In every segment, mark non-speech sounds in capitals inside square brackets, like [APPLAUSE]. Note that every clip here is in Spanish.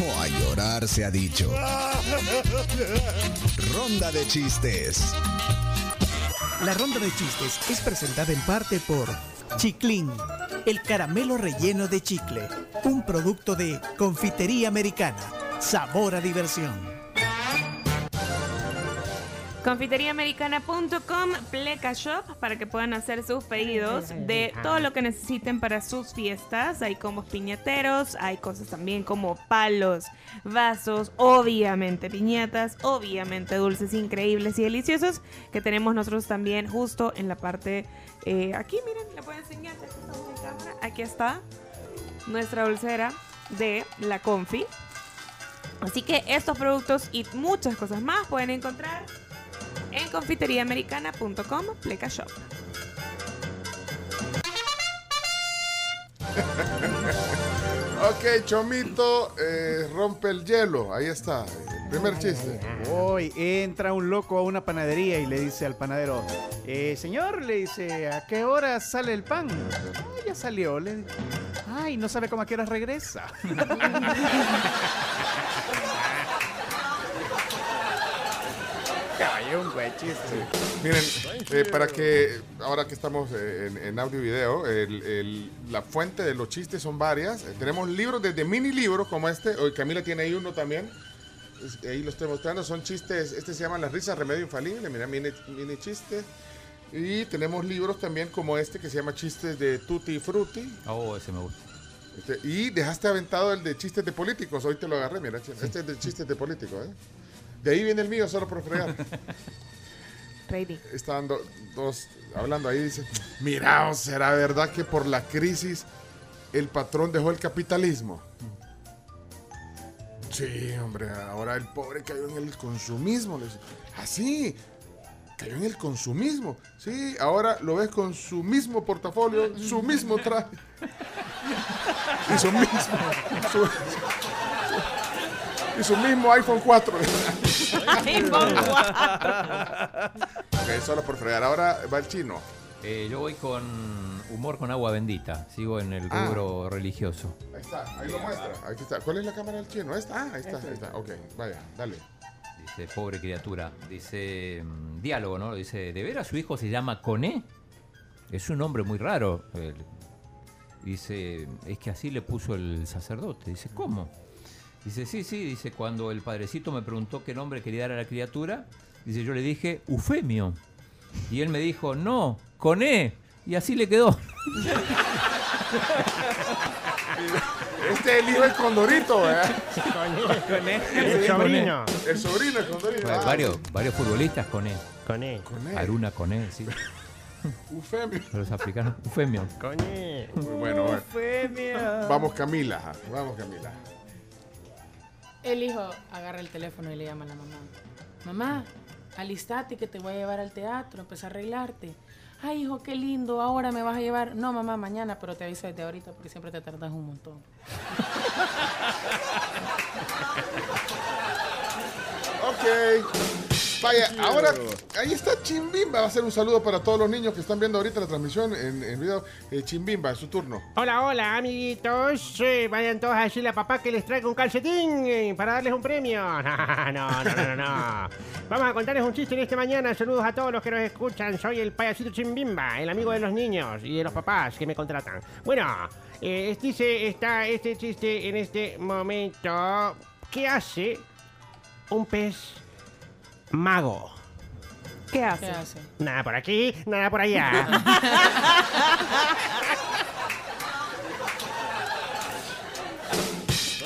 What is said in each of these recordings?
o a llorar se ha dicho. Ronda de chistes. La ronda de chistes es presentada en parte por Chiclín, el caramelo relleno de chicle, un producto de confitería americana. Sabor a diversión. Confiteriaamericana.com, Pleca Shop, para que puedan hacer sus pedidos de todo lo que necesiten para sus fiestas. Hay como piñateros, hay cosas también como palos, vasos, obviamente piñatas, obviamente dulces increíbles y deliciosos que tenemos nosotros también justo en la parte eh, aquí. Miren, le puedo enseñar. Aquí, estamos en cámara. aquí está nuestra dulcera de la Confi. Así que estos productos y muchas cosas más pueden encontrar en confiteriaamericana.com Pleca Shop. Ok, Chomito eh, rompe el hielo. Ahí está. El primer chiste. Hoy entra un loco a una panadería y le dice al panadero, eh, señor, le dice, ¿a qué hora sale el pan? "Ah, ya salió. Le... Ay, no sabe cómo a qué hora regresa. [LAUGHS] Caballo, un buen chiste. Miren, eh, para que ahora que estamos eh, en, en audio y video, el- el- la fuente de los chistes son varias. Eh, tenemos libros desde mini libros como este. Hoy Camila tiene ahí uno también. Ahí lo estoy mostrando. Son chistes. Este se llama Las risas remedio infalible. Mira, mini, mini chiste. Y tenemos libros también como este que se llama Chistes de Tutti Frutti. Oh, ese me gusta. Este, y dejaste aventado el de chistes de políticos. Hoy te lo agarré, mira. Este es de chistes de políticos, ¿eh? De ahí viene el mío, solo por fregar. [LAUGHS] Ready. Estaban do- dos hablando ahí. Dice: Mira, ¿será verdad que por la crisis el patrón dejó el capitalismo? Sí, hombre, ahora el pobre cayó en el consumismo. Así, cayó en el consumismo. Sí, ahora lo ves con su mismo portafolio, su mismo traje. [LAUGHS] Y su mismo. su- y su mismo iPhone 4. [LAUGHS] iPhone 4. Ok, solo por fregar. Ahora va el chino. Eh, yo voy con humor con agua bendita. Sigo en el Ah. rubro religioso. Ahí está, ahí lo muestra. Ahí está. ¿Cuál es la cámara del chino? ¿Esta? Ah, ahí está, ahí está. Ok, vaya, dale. Dice, pobre criatura. Dice, mm, diálogo, ¿no? Dice, ¿de veras su hijo se llama Coné? Es un nombre muy raro. Dice, es que así le puso el sacerdote. Dice, ¿cómo? Dice, sí, sí. Dice, cuando el padrecito me preguntó qué nombre quería dar a la criatura, dice, yo le dije, Eufemio. Y él me dijo, no, Coné. Y así le quedó. [LAUGHS] Este es el hijo del Condorito, ¿verdad? El sobrino. El sobrino del Condorito. Ah, varios, varios futbolistas Coné. Coné. Coné. Aruna Coné, sí. [LAUGHS] Eufemio. Los africanos. Eufemio. Coné. Muy bueno, bueno. Eufemia. Vamos, Camila. Vamos, Camila. El hijo agarra el teléfono y le llama a la mamá. Mamá, alistate que te voy a llevar al teatro, empezar a arreglarte. Ay, hijo, qué lindo, ahora me vas a llevar. No, mamá, mañana, pero te aviso desde ahorita porque siempre te tardas un montón. Ok. Vaya, ahora ahí está Chimbimba. Va a ser un saludo para todos los niños que están viendo ahorita la transmisión en, en video. Eh, Chimbimba, es su turno. Hola, hola, amiguitos. Eh, vayan todos a decirle a papá que les traiga un calcetín eh, para darles un premio. [LAUGHS] No, no, no, no, no, no. Vamos a contarles un chiste en esta mañana. Saludos a todos los que nos escuchan. Soy el payasito Chimbimba, el amigo de los niños y de los papás que me contratan. Bueno, eh, es- dice, está este chiste en este momento. ¿Qué hace un pez mago? ¿Qué ¿Qué hace? Nada por aquí, nada por allá. [LAUGHS]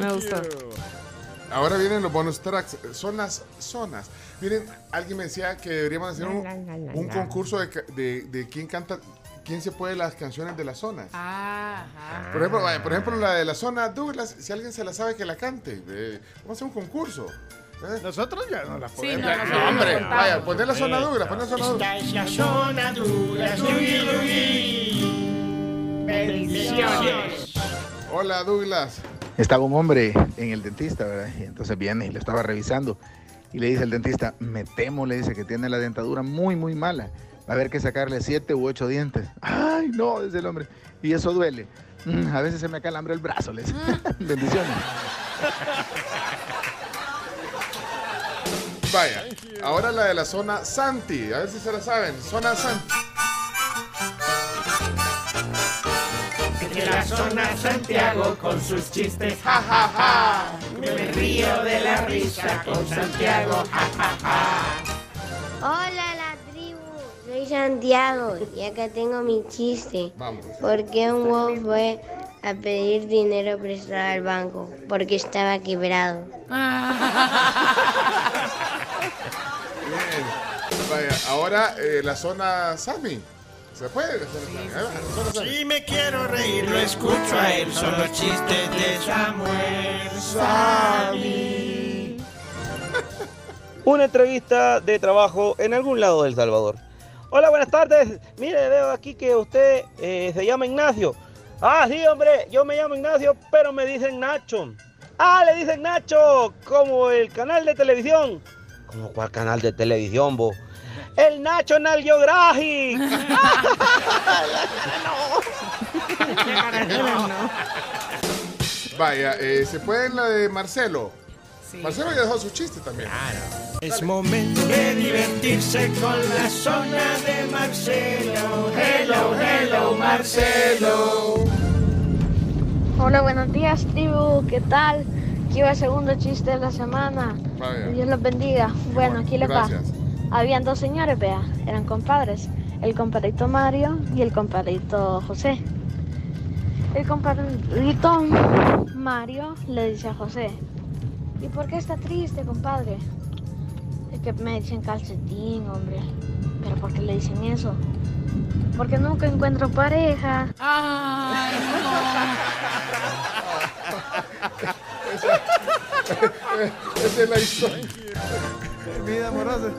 Me gustó. Ahora vienen los bonus tracks. Son las zonas. Miren, alguien me decía que deberíamos hacer un, un concurso de, de, de quién canta, quién se puede las canciones de las zonas. Ah, ajá. Por ejemplo, por ejemplo, la de la zona Douglas, si alguien se la sabe que la cante. eh, vamos a hacer un concurso. ¿Eh? Nosotros ya no la Sí, podemos. no, hombre, vaya, poner la zona Douglas, poner la zona Douglas. Esta es la zona dura. Bendiciones. Hola, Douglas. Estaba un hombre en el dentista, ¿verdad? Y entonces viene y lo estaba revisando. Y le dice el dentista, me temo, le dice que tiene la dentadura muy, muy mala. Va a haber que sacarle siete u ocho dientes. Ay, no, dice el hombre. Y eso duele. "Mm, a veces se me calambra el brazo, les. [LAUGHS] Bendiciones. [LAUGHS] Vaya, ahora la de la zona Santi. A ver si se la saben. Zona Santi. De la zona Santiago con sus chistes, ja, ja, ja. Me río de la risa con Santiago, ja, ja, ja. Hola la tribu, soy Santiago y acá tengo mi chiste. Vamos. ¿Por qué un huevo fue a pedir dinero prestado al banco? Porque estaba quebrado. [LAUGHS] Ahora eh, la zona Sami. ¿Se puede? Si me quiero reír, lo escucho a él. Son los chistes de Samuel Sami. [LAUGHS] Una entrevista de trabajo en algún lado del Salvador. Hola, buenas tardes. Mire, veo aquí que usted eh, se llama Ignacio. Ah, sí, hombre, yo me llamo Ignacio, pero me dicen Nacho. Ah, le dicen Nacho, como el canal de televisión. ¿Cómo cuál canal de televisión, vos? El National Geographic. [LAUGHS] [LAUGHS] Vaya, eh, ¿se puede en la de Marcelo? Marcelo ya dejó su chiste también. Es momento de divertirse con la zona de Marcelo. Hello, hello, Marcelo. Hola, buenos días tribu, ¿qué tal? Aquí va el segundo chiste de la semana. Vaya. Dios los bendiga. Bueno, aquí les va. Gracias. Habían dos señores, vea, eran compadres. El compadrito Mario y el compadrito José. El compadrito Mario le dice a José, ¿y por qué está triste, compadre? Es que me dicen calcetín, hombre. ¿Pero por qué le dicen eso? Porque nunca encuentro pareja. [LAUGHS] Esa es la historia. Vida amorosa.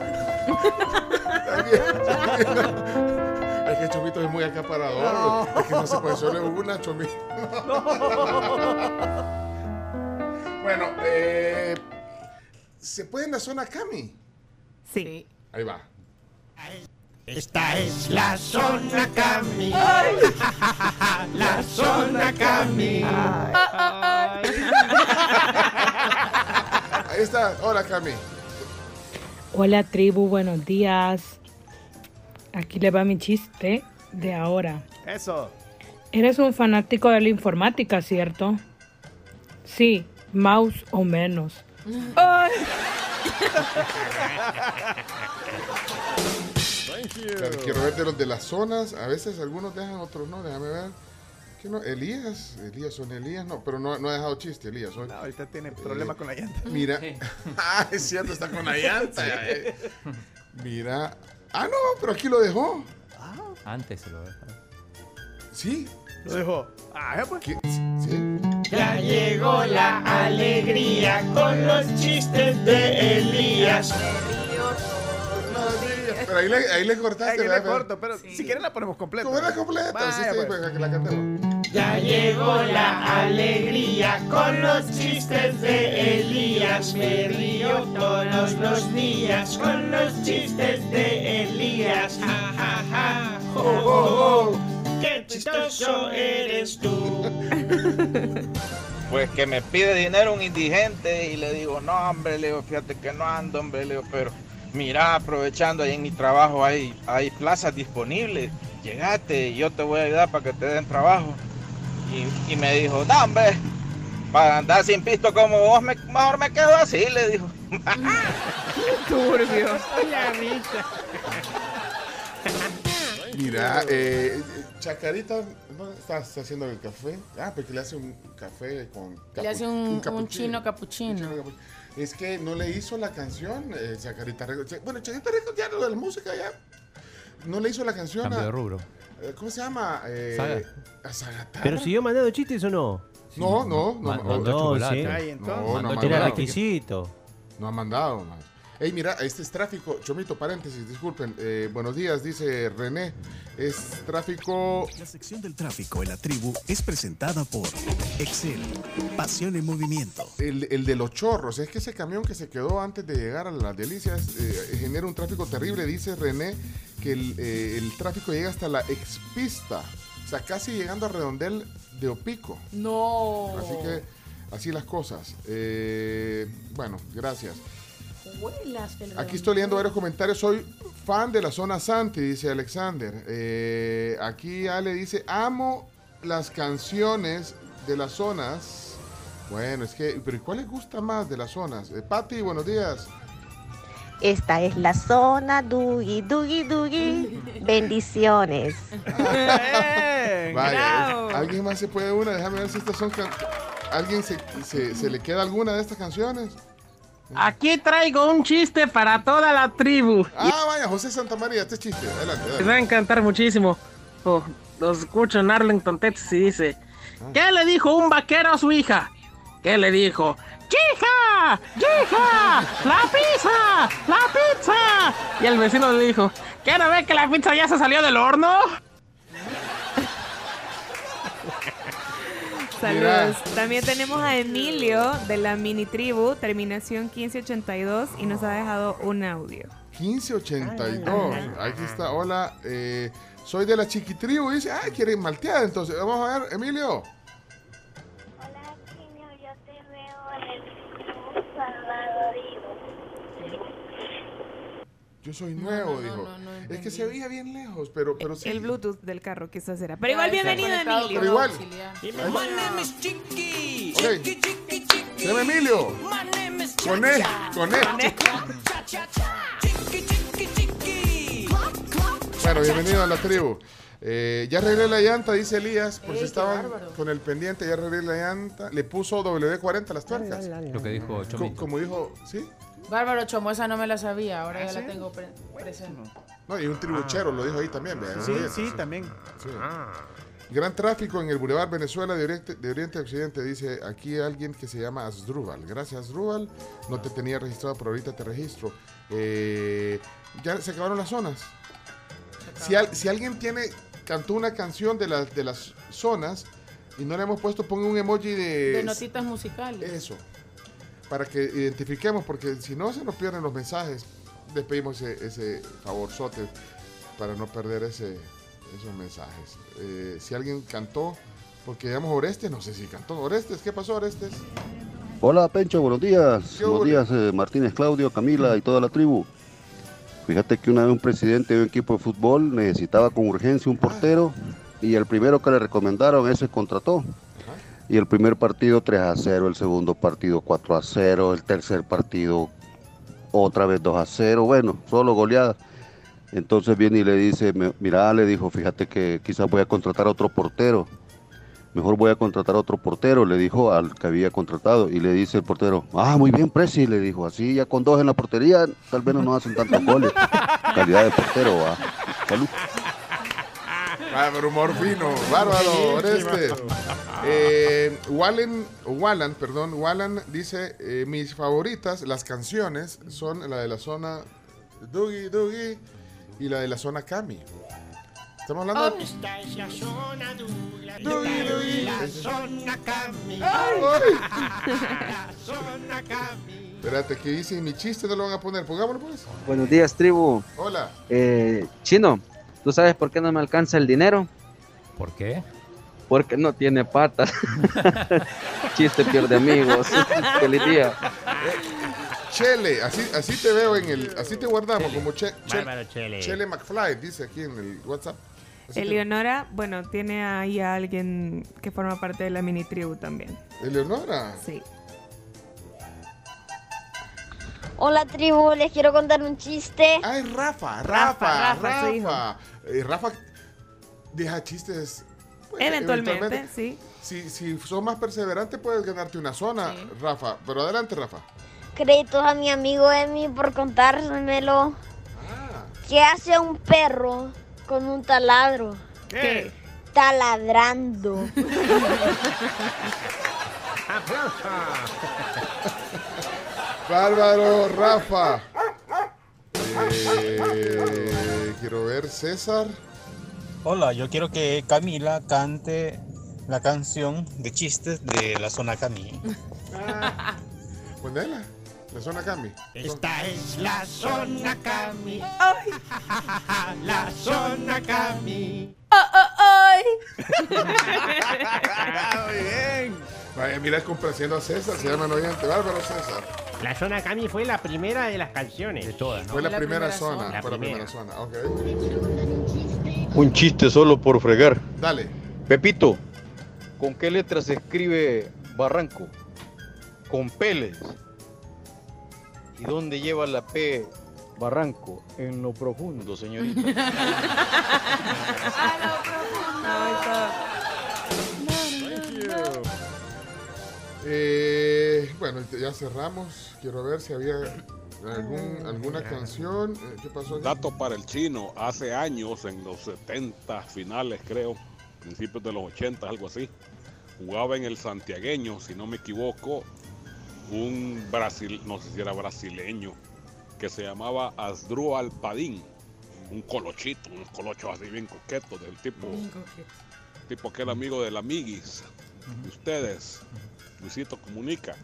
Es que Chomito es muy acaparador. No. Es que no se puede solo una, Chomito. bueno, eh, ¿se puede en la zona Cami? Sí. Ahí va. Esta es la zona Cami. [LAUGHS] La zona Cami. Ahí está. Hola, Cami. Hola tribu, buenos días. Aquí le va mi chiste de ahora. Eso. Eres un fanático de la informática, ¿cierto? Sí, mouse o menos. Ay. Claro, quiero ver de los de las zonas. A veces algunos dejan, otros no. Déjame ver. Elías. Elías son Elías. No, pero no, no ha dejado chiste, Elías. hoy. No, ahorita tiene problema con la llanta. [LAUGHS] Mira. [LAUGHS] ah, es cierto, está con la llanta. eh. Mira. Ah, no, pero aquí lo dejó. Antes se lo dejaron. Sí. Lo dejó. Ah, ya pues. ¿Qué? Sí. Ya llegó la alegría con los chistes de Elías. Pero ahí le, ahí le cortaste. Aquí le corto, pero si quieren la ponemos completa. ¿Cómo era completa? Vaya, sí, sí, pues. pues, que la cantemos. Ya llegó la alegría con los chistes de Elías. Me río todos los días con los chistes de Elías. Ja, ja, ja. Jo, jo, jo. Qué chistoso eres tú. [LAUGHS] Pues que me pide dinero un indigente y le digo, no, hombre, le digo, fíjate que no ando, hombre, le digo, pero mira, aprovechando ahí en mi trabajo hay, hay plazas disponibles, llegate yo te voy a ayudar para que te den trabajo. Y, y me dijo, hombre, para andar sin pisto como vos, me- mejor me quedo así, le dijo. [LAUGHS] Turbio. La risa. Mira, eh, Chacarita ¿no? está, está haciendo el café. Ah, porque le hace un café con. Le hace un, un capuchino. chino capuchino. Un chino capu- Es que no le hizo la canción, eh, Chacarita Records. Bueno, Chacarita Records ya lo de la música ya. No le hizo la canción Cambio de a. rubro. Eh, ¿Cómo se llama? Eh. A Zagatar. Pero si yo mandado chistes o no. No, no, no. No, no. No, no. No ha mandado. man. Ey, mira, este es tráfico. Chomito, paréntesis, disculpen. Eh, buenos días, dice René. Es tráfico. La sección del tráfico en la tribu es presentada por Excel, pasión en movimiento. El, el de los chorros, es que ese camión que se quedó antes de llegar a las delicias eh, genera un tráfico terrible. Dice René que el, eh, el tráfico llega hasta la expista O sea, casi llegando a Redondel de Opico. No. Así que, así las cosas. Eh, bueno, gracias. Aquí estoy leyendo varios comentarios. Soy fan de la zona Santi, dice Alexander. Eh, aquí Ale dice, amo las canciones de las zonas. Bueno, es que, pero ¿y ¿cuál les gusta más de las zonas? Eh, Patti, buenos días. Esta es la zona Dugi, Dugi, Dugi. [LAUGHS] Bendiciones. Vaya, ¿alguien más se puede una? Déjame ver si estas son... ¿Alguien se, se- se le queda alguna de estas canciones? Aquí traigo un chiste para toda la tribu. Ah, vaya, José Santa María, este chiste. Adelante, Les adelante. va a encantar muchísimo. Oh, los escucho en Arlington, Texas y dice: ¿Qué le dijo un vaquero a su hija? ¿Qué le dijo? ¡Chija! ¡Chija! ¡La pizza! ¡La pizza! Y el vecino le dijo: ¿Qué no ve que la pizza ya se salió del horno? Saludos. También tenemos a Emilio de la mini tribu, terminación 1582, y nos ha dejado un audio. 1582. Aquí está. Hola, eh, soy de la chiquitribu. Dice, ah, quiere malteada. Entonces, vamos a ver, Emilio. Yo soy nuevo, dijo. es que se veía bien lejos, pero, pero sí. El Bluetooth del carro quizás era. Pero igual, bienvenido, Emilio. Pero igual. Ok. Se llama Emilio. Con él, con él. Bueno, bienvenido a la tribu. Eh, ya arreglé la llanta, dice Elías, por si estaban con el pendiente, ya arreglé la llanta. Le puso W40 a las tuercas. Lo que dijo Chomito. como dijo, ¿sí? Bárbaro Chomo, esa no me la sabía, ahora ¿Ah, ya la tengo pre- presente. No, y un tribuchero lo dijo ahí también. vea, Sí, sí, también. Sí. Gran tráfico en el Boulevard Venezuela de Oriente, de Oriente a Occidente. Dice aquí alguien que se llama Asdrúbal. Gracias, Asdrúbal. No te tenía registrado, pero ahorita te registro. Eh, ya se acabaron las zonas. Si, al- si alguien tiene cantó una canción de, las de las zonas y no le hemos puesto, ponga un emoji de... De notitas musicales. Eso. Para que identifiquemos, porque si no se nos pierden los mensajes. Les pedimos ese, ese favorzote para no perder ese, esos mensajes. Eh, si alguien cantó, porque llamamos Orestes, no sé si cantó Orestes. ¿Qué pasó, Orestes? Hola Pencho, buenos días. ¿Qué Buenos días eh, Martínez, Claudio, Camila y toda la tribu. Fíjate que una vez un presidente de un equipo de fútbol necesitaba con urgencia un portero y el primero que le recomendaron ese contrató. Y el primer partido 3 a 0, el segundo partido 4 a 0, el tercer partido otra vez 2 a 0, bueno, solo goleada. Entonces viene y le dice, "Me- mira, le dijo, fíjate que quizás voy a contratar a otro portero. Mejor voy a contratar a otro portero, le dijo al que había contratado. Y le dice el portero, ah, muy bien, Presi, le dijo, así ya con dos en la portería, tal vez no nos hacen tantos goles. [LAUGHS] Calidad de portero, va. Salud. Bárbaro, humor fino. Bárbaro, Orestes. Eh, Wallen, Wallan, perdón, Wallan dice, eh, mis favoritas, las canciones, son la de la zona Doogie Doogie y la de la zona Cami. Estamos hablando de... ¿Dónde está esa zona? Doogie, doogie. La zona Cami. Ay. [LAUGHS] La zona Cami. Espérate, ¿qué dice? Mi chiste no lo van a poner. Pongámoslo pues. Buenos días, tribu. Hola. Eh, Chino, ¿tú sabes por qué no me alcanza el dinero? ¿Por qué? Porque no tiene patas. [LAUGHS] Chiste pierde amigos. [LAUGHS] Feliz día. Chele, así, así te veo en el... Así te guardamos como che, che- Bárbaro Chele. Chele McFly, dice aquí en el WhatsApp. Así te- Eleonora, bueno, tiene ahí a alguien que forma parte de la mini tribu también. Eleonora. Sí. Hola tribu, les quiero contar un chiste. Ay, Rafa, Rafa, Rafa. Rafa. Eh, Rafa deja chistes. Pues, Eventualmente, sí. Si, si sos más perseverante, puedes ganarte una zona, Rafa. Pero adelante, Rafa. Créditos a mi amigo Emi por contármelo. ¿Qué hace un perro con un taladro? ¿Qué? Taladrando. [LAUGHS] Bárbaro, Rafa. Eh, quiero ver, César. Hola, yo quiero que Camila cante la canción de chistes de la zona Cami. Ponela. La zona Cami. Esta es la zona Cami. [LAUGHS] La zona Cami. ¡Ay, [LAUGHS] Muy bien. Vaya, mira, complaciendo a César, se llama el oyente. Bárbaro César. La zona Cami fue la primera de las canciones. De todas, Fue la, primera, zona. La fue la primera. primera zona, ok. Un chiste solo por fregar. Dale. Pepito, ¿con qué letra se escribe Barranco? Con Peles. ¿Y dónde lleva la P Barranco? En lo profundo, señorita. [LAUGHS] Eh, bueno, ya cerramos. Quiero ver si había algún, alguna canción. Eh, ¿Qué pasó? aquí? Dato para el chino, hace años, en los 70 finales creo, principios de los 80, algo así, jugaba en el santiagueño, si no me equivoco, un brasil, no sé si era brasileño, que se llamaba Asdrúbal Padín, un colochito, un colocho así bien coqueto, del tipo, tipo que era amigo del amiguis, de ustedes, Luisito Comunica.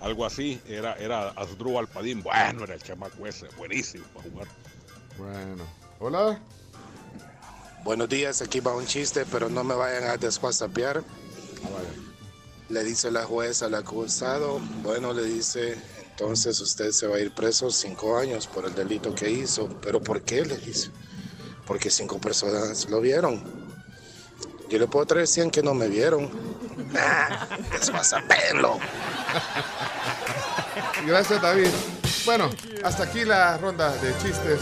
Algo así, era, era Asdrúbal Padín. Bueno, era el chamaco ese, buenísimo para jugar. Bueno. Hola. Buenos días, aquí va un chiste, pero no me vayan a deswhatsappear. Le dice la jueza al acusado, bueno, le dice, entonces usted se va a ir preso cinco años por el delito que hizo. ¿Pero por qué? Le dice. Porque cinco personas lo vieron. Yo le puedo traer 100 que no me vieron. [LAUGHS] Nah, deswhatsappenlo. Gracias, David. Bueno, hasta aquí la ronda de chistes.